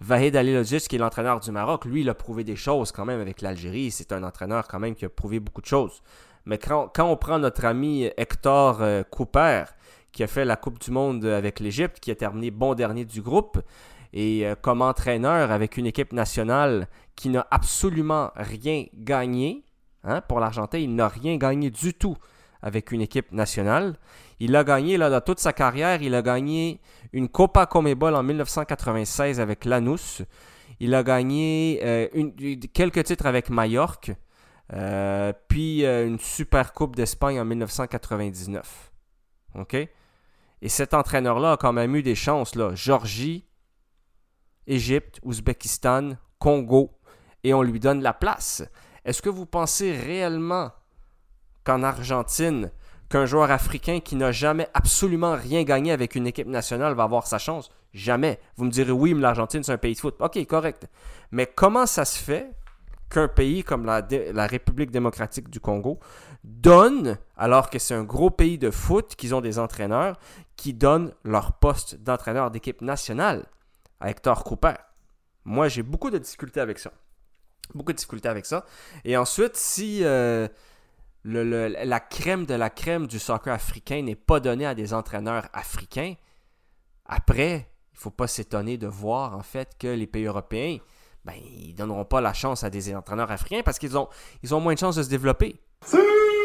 Vahid Alilodzic, qui est l'entraîneur du Maroc, lui, il a prouvé des choses quand même avec l'Algérie. C'est un entraîneur quand même qui a prouvé beaucoup de choses. Mais quand, on prend notre ami Hector euh, Cooper, qui a fait la Coupe du Monde avec l'Égypte, qui a terminé bon dernier du groupe, et euh, comme entraîneur avec une équipe nationale qui n'a absolument rien gagné, hein, pour l'Argentin, il n'a rien gagné du tout avec une équipe nationale. Il a gagné, là, dans toute sa carrière, il a gagné une Copa Comebol en 1996 avec Lanús. Il a gagné euh, quelques titres avec Mallorca. Euh, puis euh, une Super Coupe d'Espagne en 1999. OK? Et cet entraîneur-là a quand même eu des chances. Là. Georgie, Égypte, Ouzbékistan, Congo. Et on lui donne la place. Est-ce que vous pensez réellement qu'en Argentine, qu'un joueur africain qui n'a jamais absolument rien gagné avec une équipe nationale va avoir sa chance? Jamais. Vous me direz oui, mais l'Argentine, c'est un pays de foot. Ok, correct. Mais comment ça se fait qu'un pays comme la, République démocratique du Congo donne, alors que c'est un gros pays de foot, qu'ils ont des entraîneurs, qui donnent leur poste d'entraîneur d'équipe nationale? À Hector Cooper? Moi, j'ai beaucoup de difficultés avec ça. Beaucoup de difficultés avec ça. Et ensuite, si... Euh, la crème de la crème du soccer africain n'est pas donnée à des entraîneurs africains, après, il ne faut pas s'étonner de voir en fait que les pays européens, ben, ils donneront pas la chance à des entraîneurs africains parce qu'ils ont, ont moins de chances de se développer.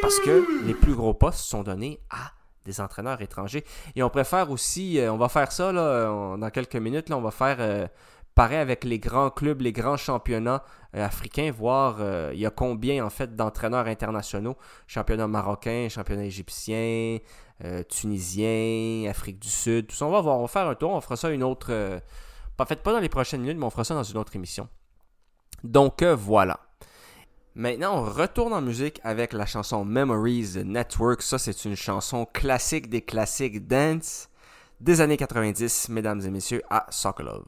Parce que les plus gros postes sont donnés à des entraîneurs étrangers. Et on préfère aussi, euh, on va faire ça là, on- dans quelques minutes, là, on va faire euh, pareil avec les grands clubs, les grands championnats euh, africains, voir euh, il y a combien en fait d'entraîneurs internationaux, championnat marocain, championnat égyptien, euh, tunisien, Afrique du Sud, tout ça. On va voir, on va faire un tour, on fera ça une autre, euh, en fait pas dans les prochaines minutes, mais on fera ça dans une autre émission. Donc euh, voilà. Maintenant, on retourne en musique avec la chanson Memories Network. Ça, c'est une chanson classique des classiques dance des années 90, mesdames et messieurs, à Sokolov.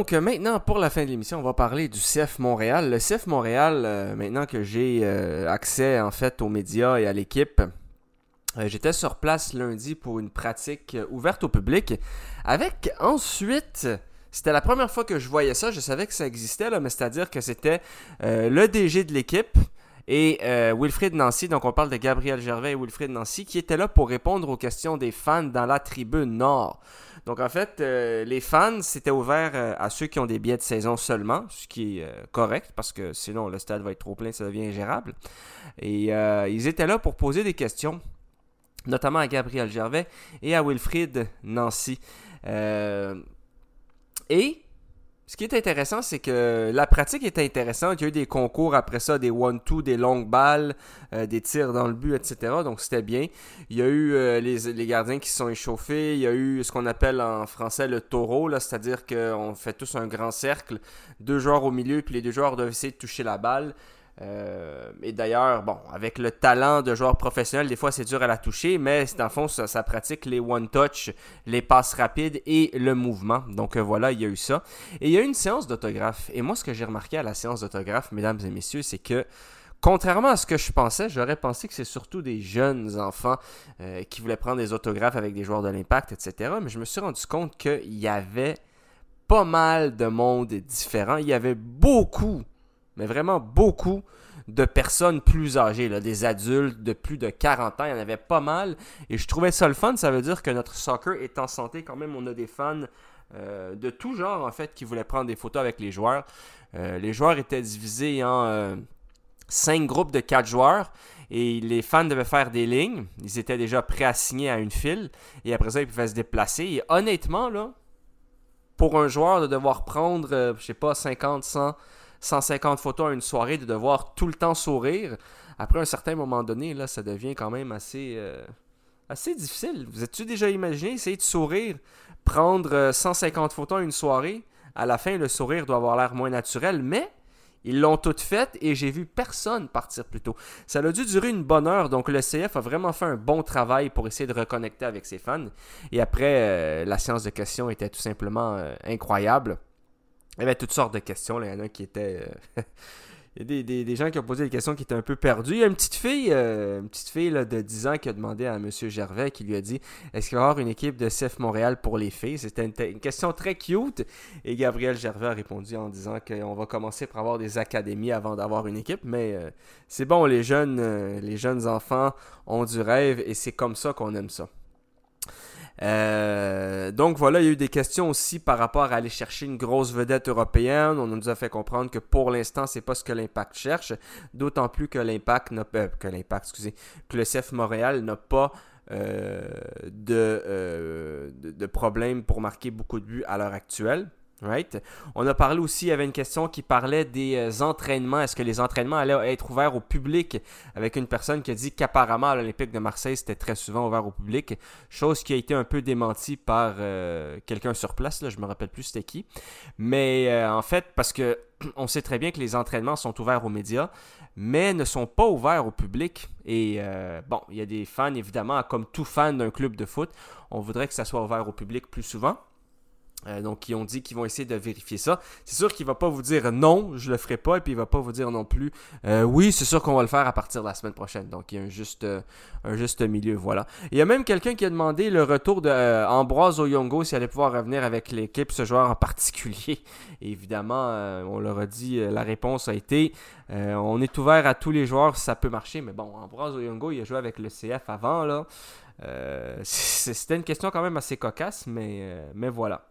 Donc, euh, maintenant, pour la fin de l'émission, on va parler du CF Montréal. Le CF Montréal, euh, maintenant que j'ai euh, accès en fait aux médias et à l'équipe, j'étais sur place lundi pour une pratique ouverte au public. Avec ensuite, c'était la première fois que je voyais ça. Je savais que ça existait, mais c'est-à-dire que c'était le DG de l'équipe et euh, Wilfrid Nancy. Donc, on parle de Gabriel Gervais et Wilfrid Nancy qui étaient là pour répondre aux questions des fans dans la tribune nord. Donc en fait, euh, les fans, c'était ouvert euh, à ceux qui ont des billets de saison seulement, ce qui est euh, correct parce que sinon le stade va être trop plein, ça devient ingérable. Et ils étaient là pour poser des questions, notamment à Gabriel Gervais et à Wilfried Nancy. Et ce qui est intéressant, c'est que la pratique était intéressante. Il y a eu des concours après ça, des one-two, des longues balles, euh, des tirs dans le but, etc. Donc c'était bien. Il y a eu euh, les, les gardiens qui se sont échauffés. Il y a eu ce qu'on appelle en français le taureau, c'est-à-dire qu'on fait tous un grand cercle, deux joueurs au milieu, puis les deux joueurs doivent essayer de toucher la balle. Euh, et d'ailleurs, bon, avec le talent de joueurs professionnels, des fois c'est dur à la toucher, mais dans le fond, ça, ça pratique les one-touch, les passes rapides et le mouvement. Donc euh, voilà, il y a eu ça. Et il y a eu une séance d'autographe. Et moi, ce que j'ai remarqué à la séance d'autographe, mesdames et messieurs, c'est que Contrairement à ce que je pensais, j'aurais pensé que c'est surtout des jeunes enfants euh, qui voulaient prendre des autographes avec des joueurs de l'impact, etc. Mais je me suis rendu compte qu'il y avait pas mal de monde différent. Il y avait beaucoup mais vraiment beaucoup de personnes plus âgées, là, des adultes de plus de 40 ans. Il y en avait pas mal. Et je trouvais ça le fun. Ça veut dire que notre soccer est en santé quand même. On a des fans euh, de tout genre, en fait, qui voulaient prendre des photos avec les joueurs. Euh, les joueurs étaient divisés en euh, cinq groupes de quatre joueurs. Et les fans devaient faire des lignes. Ils étaient déjà préassignés à une file. Et après ça, ils pouvaient se déplacer. Et honnêtement, là, pour un joueur de devoir prendre, je sais pas, 50, 100 150 photos à une soirée, de devoir tout le temps sourire, après un certain moment donné, là, ça devient quand même assez, euh, assez difficile. Vous êtes-tu déjà imaginé essayer de sourire, prendre euh, 150 photos à une soirée? À la fin, le sourire doit avoir l'air moins naturel, mais ils l'ont toutes faites et j'ai vu personne partir plus tôt. Ça a dû durer une bonne heure, donc le CF a vraiment fait un bon travail pour essayer de reconnecter avec ses fans. Et après, euh, la séance de questions était tout simplement euh, incroyable. Il y avait toutes sortes de questions. Là. Il y en a qui étaient. euh, Il y a des, des- des gens qui ont posé des questions qui étaient un peu perdues. Il y a une petite fille, euh, une petite fille de 10 ans qui a demandé à M. Gervais, qui lui a dit Est-ce qu'il va y avoir une équipe de CF Montréal pour les filles? C'était une, question très cute. Et Gabriel Gervais a répondu en disant qu'on va commencer par avoir des académies avant d'avoir une équipe. Mais euh, c'est bon, les jeunes, les jeunes enfants ont du rêve et c'est comme ça qu'on aime ça. Euh, donc voilà, il y a eu des questions aussi par rapport à aller chercher une grosse vedette européenne. On nous a fait comprendre que pour l'instant, c'est pas ce que l'Impact cherche. D'autant plus que l'Impact n'a euh, que l'Impact, excusez, que le CF Montréal n'a pas euh, euh, de, de problème pour marquer beaucoup de buts à l'heure actuelle. On a parlé aussi, il y avait une question qui parlait des euh, entraînements. Est-ce que les entraînements allaient être ouverts au public? Avec une personne qui a dit qu'apparemment à l'Olympique de Marseille, c'était très souvent ouvert au public. Chose qui a été un peu démentie par euh, quelqu'un sur place, là, je me rappelle plus c'était qui. Mais euh, en fait, parce que on sait très bien que les entraînements sont ouverts aux médias, mais ne sont pas ouverts au public. Et bon, il y a des fans, évidemment, comme tout fan d'un club de foot, on voudrait que ça soit ouvert au public plus souvent. Euh, donc, ils ont dit qu'ils vont essayer de vérifier ça. C'est sûr qu'il va pas vous dire non, je le ferai pas, et puis il va pas vous dire non plus euh, oui, c'est sûr qu'on va le faire à partir de la semaine prochaine. Donc, il y a un juste, euh, un juste milieu, voilà. Il y a même quelqu'un qui a demandé le retour de Ambroise Oyongo s'il allait pouvoir revenir avec l'équipe, ce joueur en particulier. Évidemment, on leur a dit, la réponse a été on est ouvert à tous les joueurs, ça peut marcher, mais bon, Ambroise Oyongo, il a joué avec le CF avant, là. C'était une question quand même assez cocasse, mais, mais voilà.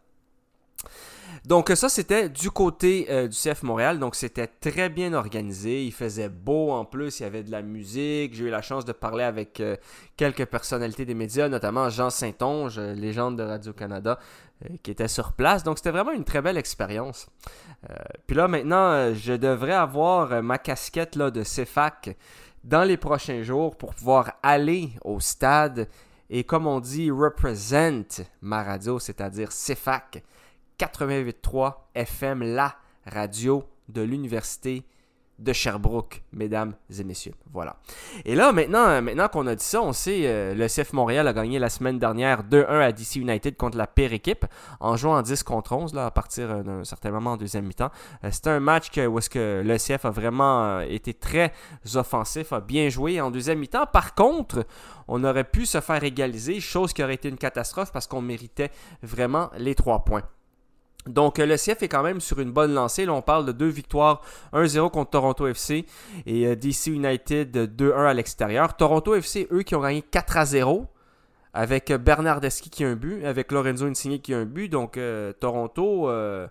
Donc ça, c'était du côté euh, du CF Montréal. Donc c'était très bien organisé. Il faisait beau en plus. Il y avait de la musique. J'ai eu la chance de parler avec euh, quelques personnalités des médias, notamment Jean Saint-Onge, euh, légende de Radio-Canada, qui était sur place. Donc c'était vraiment une très belle expérience. Puis là, maintenant, je devrais avoir ma casquette de CFAC dans les prochains jours pour pouvoir aller au stade et, comme on dit, represent ma radio, c'est-à-dire CFAC 88.3 FM, la radio de l'Université de Sherbrooke, mesdames et messieurs. Voilà. Et là, maintenant, euh, maintenant qu'on a dit ça, on sait, euh, le CF Montréal a gagné la semaine dernière 2-1 à DC United contre la pire équipe, en jouant en 10 contre 11, là, à partir euh, d'un certain moment en deuxième mi-temps. Euh, C'était un match où est-ce que le CF a vraiment été très offensif, a bien joué en deuxième mi-temps. Par contre, on aurait pu se faire égaliser, chose qui aurait été une catastrophe parce qu'on méritait vraiment les trois points. Donc, euh, le CF est quand même sur une bonne lancée. Là, on parle de deux victoires 1-0 contre Toronto FC et euh, DC United 2-1 à l'extérieur. Toronto FC, eux, qui ont gagné 4-0 avec Bernardeschi qui a un but, avec Lorenzo Insigne qui a un but. Donc, euh, Toronto, euh,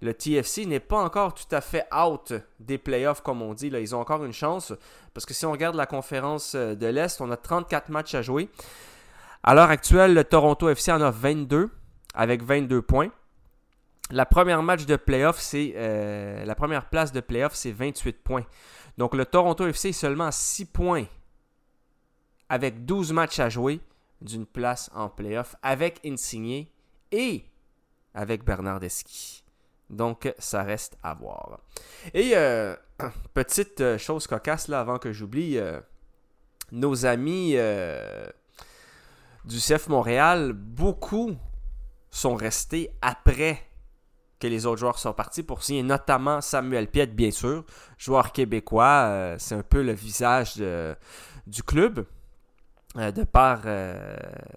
le TFC n'est pas encore tout à fait out des playoffs, comme on dit. Ils ont encore une chance. Parce que si on regarde la conférence euh, de l'Est, on a 34 matchs à jouer. À l'heure actuelle, le Toronto FC en a 22 avec 22 points. La première de c'est première place de playoff, c'est 28 points. Donc le Toronto FC est seulement à 6 points avec 12 matchs à jouer d'une place en playoff avec Insigné et avec Bernardeschi. Donc, ça reste à voir. Et euh, petite euh, chose cocasse là avant que j'oublie, euh, nos amis du CF Montréal, beaucoup sont restés après que les autres joueurs sont partis pour signer, notamment Samuel Piette, bien sûr, joueur québécois. C'est un peu le visage du club. Euh, de, par, euh,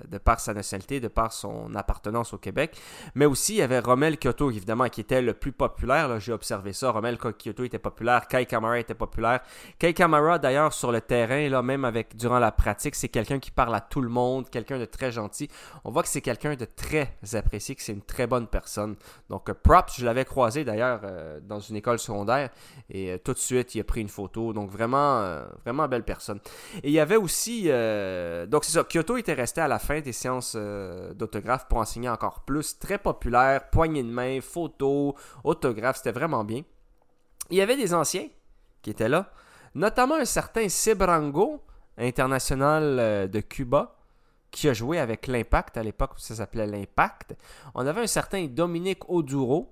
de par sa nationalité, de par son appartenance au Québec. Mais aussi, il y avait Romel Kyoto, évidemment, qui était le plus populaire. J'ai observé ça. Romel Kyoto était populaire. Kai Kamara était populaire. Kai Kamara, d'ailleurs, sur le terrain, là, même avec durant la pratique, c'est quelqu'un qui parle à tout le monde, quelqu'un de très gentil. On voit que c'est quelqu'un de très apprécié, que c'est une très bonne personne. Donc, euh, props, je l'avais croisé d'ailleurs dans une école secondaire. Et tout de suite, il a pris une photo. Donc, vraiment, vraiment belle personne. Et il y avait aussi... Euh, donc c'est ça, Kyoto était resté à la fin des séances euh, d'autographe pour enseigner encore plus. Très populaire, poignée de main, photos, autographes, c'était vraiment bien. Il y avait des anciens qui étaient là, notamment un certain Sebrango, international euh, de Cuba, qui a joué avec l'Impact à l'époque où ça s'appelait l'Impact. On avait un certain Dominique Oduro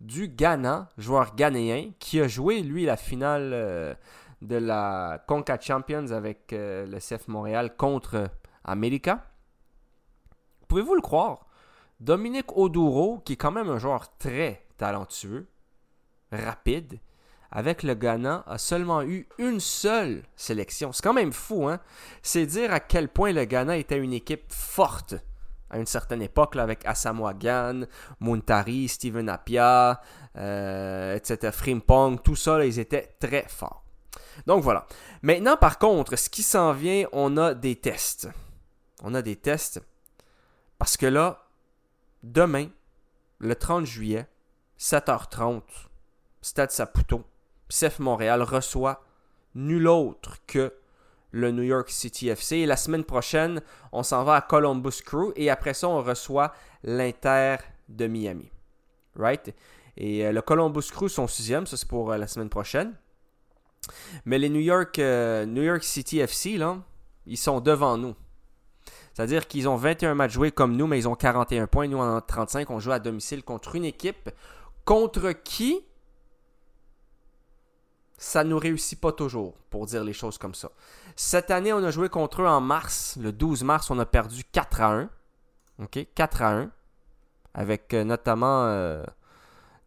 du Ghana, joueur ghanéen, qui a joué lui la finale de la Conca Champions avec euh, le CF Montréal contre America. Pouvez-vous le croire? Dominique Oduro, qui est quand même un joueur très talentueux, rapide, avec le Ghana, a seulement eu une seule sélection. C'est quand même fou, hein? C'est dire à quel point le Ghana était une équipe forte à une certaine époque, avec Asamoah Gyan, Muntari, Steven Apia, euh, etc., Frimpong, tout ça, ils étaient très forts. Donc voilà. Maintenant, par contre, ce qui s'en vient, on a des tests. On a des tests. Parce que là, demain, le 30 juillet, 7h30, Stade Saputo, CF Montréal reçoit nul autre que le New York City FC. La semaine prochaine, on s'en va à Columbus Crew et après ça, on reçoit l'Inter de Miami. Right? Et euh, le Columbus Crew, son sixième, ça c'est pour euh, la semaine prochaine. Mais les New York, euh, New York City FC, ils sont devant nous. C'est-à-dire qu'ils ont 21 matchs joués comme nous, mais ils ont 41 points. Nous, en 35, on joue à domicile contre une équipe contre qui ça ne nous réussit pas toujours, pour dire les choses comme ça. Cette année, on a joué contre eux en mars. Le 12 mars, on a perdu 4 à 1. OK? 4 à 1. Avec euh, notamment euh,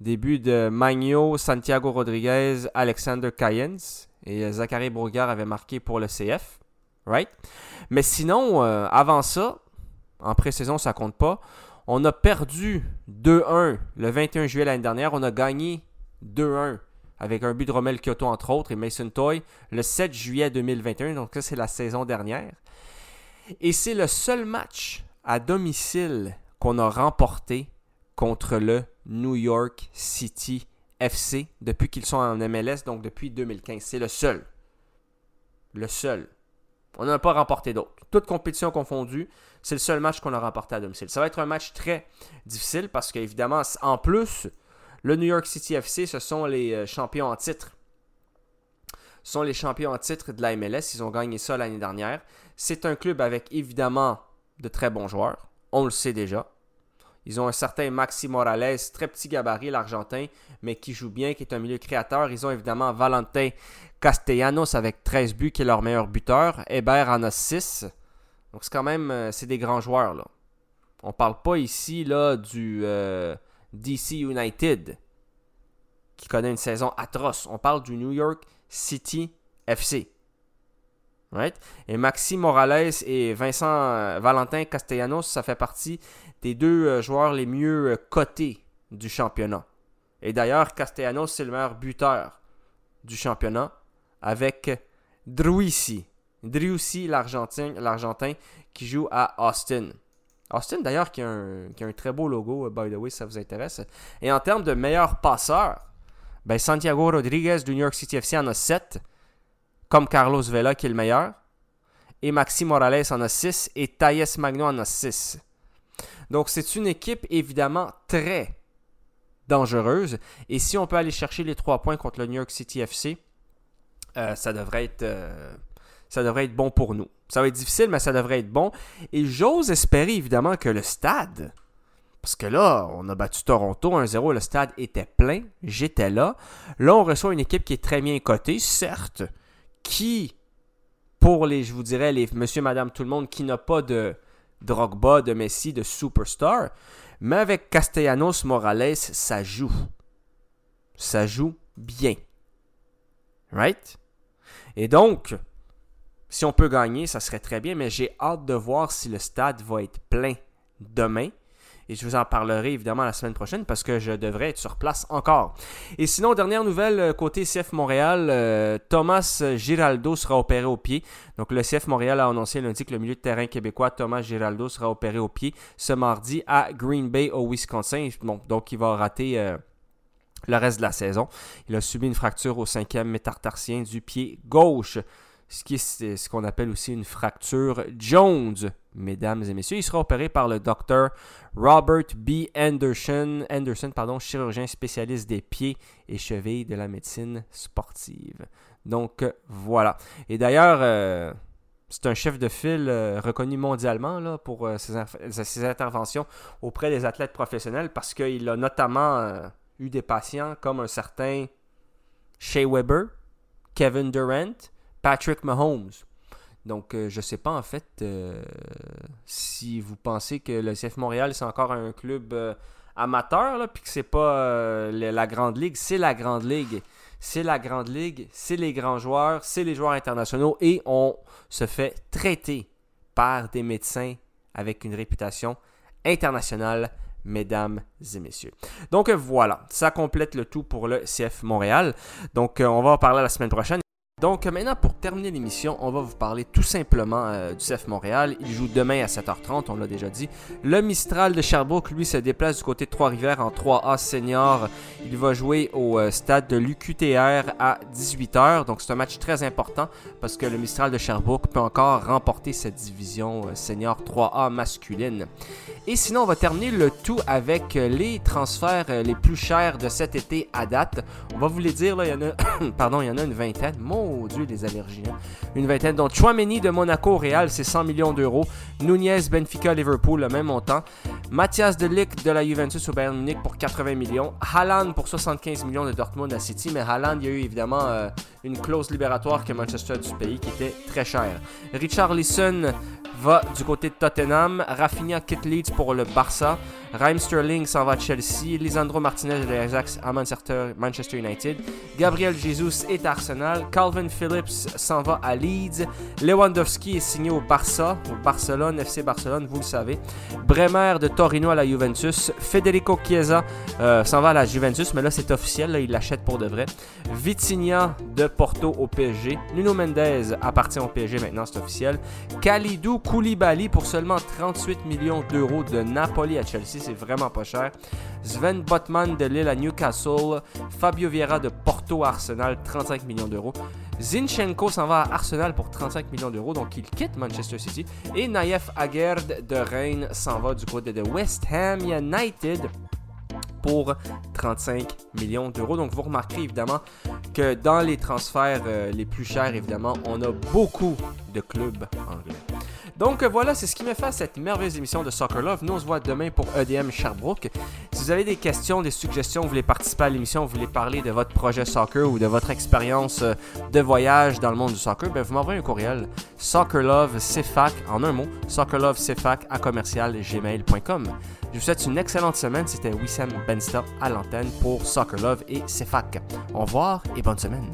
Début de Magno, Santiago Rodriguez, Alexander Cayens. Et euh, Zachary Bourgard avait marqué pour le CF. Right? Mais sinon, euh, avant ça, en pré-saison, ça compte pas. On a perdu 2-1 le 21 juillet l'année dernière. On a gagné 2-1 avec un but de Romel Kyoto entre autres et Mason Toy le 7 juillet 2021. Donc ça, c'est la saison dernière. Et c'est le seul match à domicile qu'on a remporté contre le New York City FC depuis qu'ils sont en MLS, donc depuis 2015. C'est le seul. Le seul. On n'a pas remporté d'autres. Toutes compétitions confondues, c'est le seul match qu'on a remporté à domicile. Ça va être un match très difficile parce qu'évidemment, en plus, le New York City FC, ce sont les euh, champions en titre. Ce sont les champions en titre de la MLS. Ils ont gagné ça l'année dernière. C'est un club avec évidemment de très bons joueurs. On le sait déjà. Ils ont un certain Maxi Morales, très petit gabarit, l'Argentin, mais qui joue bien, qui est un milieu créateur. Ils ont évidemment Valentin Castellanos avec 13 buts, qui est leur meilleur buteur. Hébert en a 6. Donc c'est quand même, euh, c'est des grands joueurs. Là. On parle pas ici là, du euh, DC United, qui connaît une saison atroce. On parle du New York City FC. Right? Et Maxi Morales et Vincent euh, Valentin Castellanos, ça fait partie des deux euh, joueurs les mieux euh, cotés du championnat. Et d'ailleurs, Castellanos, c'est le meilleur buteur du championnat avec Druisi Driussi, l'Argentin, qui joue à Austin. Austin, d'ailleurs, qui, a un- très beau logo, by the way, si ça vous intéresse. Et en termes de meilleur passeur, ben Santiago Rodriguez du New York City FC en a 7, comme Carlos Vela qui est le meilleur. Et Maxi Morales en a 6 et Thais Magno en a 6. Donc c'est une équipe évidemment très dangereuse. Et si on peut aller chercher les 3 points contre le New York City FC, euh, ça devrait être... euh, ça devrait être bon pour nous. Ça va être difficile, mais ça devrait être bon. Et j'ose espérer évidemment que le stade, parce que là, on a battu Toronto 1-0, le stade était plein, j'étais là. Là, on reçoit une équipe qui est très bien cotée, certes, qui, pour les, je vous dirais, les monsieur, madame, tout le monde, qui n'a pas de Drogba, de Messi, de superstar, mais avec Castellanos Morales, ça joue. Ça joue bien. Right? Et donc, si on peut gagner, ça serait très bien, mais j'ai hâte de voir si le stade va être plein demain. Et je vous en parlerai évidemment la semaine prochaine parce que je devrais être sur place encore. Et sinon, dernière nouvelle euh, côté CF Montréal, euh, Thomas Giraldo sera opéré au pied. Donc le CF Montréal a annoncé lundi que le milieu de terrain québécois Thomas Giraldo sera opéré au pied ce mardi à Green Bay au Wisconsin. Donc il va rater euh, le reste de la saison. Il a subi une fracture au cinquième métartarsien du pied gauche ce ce qu'on appelle aussi une fracture Jones, mesdames et messieurs. Il sera opéré par le docteur Robert B. Anderson, Anderson pardon, chirurgien spécialiste des pieds et chevilles de la médecine sportive. Donc euh, voilà. Et d'ailleurs, euh, c'est un chef de file euh, reconnu mondialement là, pour ses, interventions auprès des athlètes professionnels parce qu'il a notamment eu des patients comme un certain Shea Weber, Kevin Durant, Patrick Mahomes. Donc, euh, je ne sais pas en fait euh, si vous pensez que le CF Montréal, c'est encore un club euh, amateur, puis que c'est pas la Grande Ligue. C'est la Grande Ligue. C'est la Grande Ligue, c'est les grands joueurs, c'est les joueurs internationaux et on se fait traiter par des médecins avec une réputation internationale, mesdames et messieurs. Donc voilà, ça complète le tout pour le CF Montréal. Donc on va en parler la semaine prochaine. Donc euh, maintenant, pour terminer l'émission, on va vous parler tout simplement euh, du CF Montréal. Il joue demain à 7h30, on l'a déjà dit. Le Mistral de Sherbrooke, lui, se déplace du côté de Trois-Rivières en 3A senior. Il va jouer au euh, stade de l'UQTR à 18h. Donc c'est un match très important parce que le Mistral de Sherbrooke peut encore remporter cette division senior 3A masculine. Et sinon, on va terminer le tout avec les transferts les plus chers de cet été à date. On va vous les dire, là, il y en a, pardon, il y en a une vingtaine. Mon Dieu, les allergies. Une vingtaine. Donc, Chouameni de Monaco au Real, c'est 100 millions d'euros. Nunez, Benfica, Liverpool, le même montant. Mathias de Ligt de la Juventus au Bayern Munich pour 80 millions. Haaland pour 75 millions de Dortmund à City. Mais Haaland, il y a eu évidemment euh, une clause libératoire que Manchester a dû payer qui était très chère. Richard Lisson va du côté de Tottenham. Rafinha quitte Leeds pour le Barça. Raheem Sterling s'en va à Chelsea. Lisandro Martinez de l'Ajax à Manchester, United. Gabriel Jesus est à Arsenal. Calvin Phillips s'en va à Leeds. Lewandowski est signé au Barça, au Barcelone, FC Barcelone, vous le savez. Bremer de Torino à la Juventus. Federico Chiesa euh, s'en va à la Juventus, mais là c'est officiel, là, il l'achète pour de vrai. Vitinha de Porto au PSG. Nuno Mendes appartient au PSG maintenant, c'est officiel. Kalidou Koulibaly pour seulement 38 millions d'euros de Napoli à Chelsea, c'est vraiment pas cher. Sven Botman de Lille à Newcastle. Fabio Vieira de Porto à Arsenal, 35 millions d'euros. Zinchenko s'en va à Arsenal pour 35 millions d'euros, donc il quitte Manchester City. Et Naïef Aguerd de Rennes s'en va du côté de West Ham United pour 35 millions d'euros. Donc vous remarquerez évidemment que dans les transferts euh, les plus chers, évidemment, on a beaucoup de clubs anglais. Donc euh, voilà, c'est ce qui me fait cette merveilleuse émission de Soccer Love. Nous, on se voit demain pour EDM Sherbrooke. Si vous avez des questions, des suggestions, vous voulez participer à l'émission, vous voulez parler de votre projet soccer ou de votre expérience euh, de voyage dans le monde du soccer, ben, vous m'envoyez un courriel soccerlovecfac en un mot, soccerlovecfac à commercial gmail.com. Je vous souhaite une excellente semaine. C'était Wissam Bensta à l'antenne pour Soccer Love et CFAC. Au revoir et bonne semaine.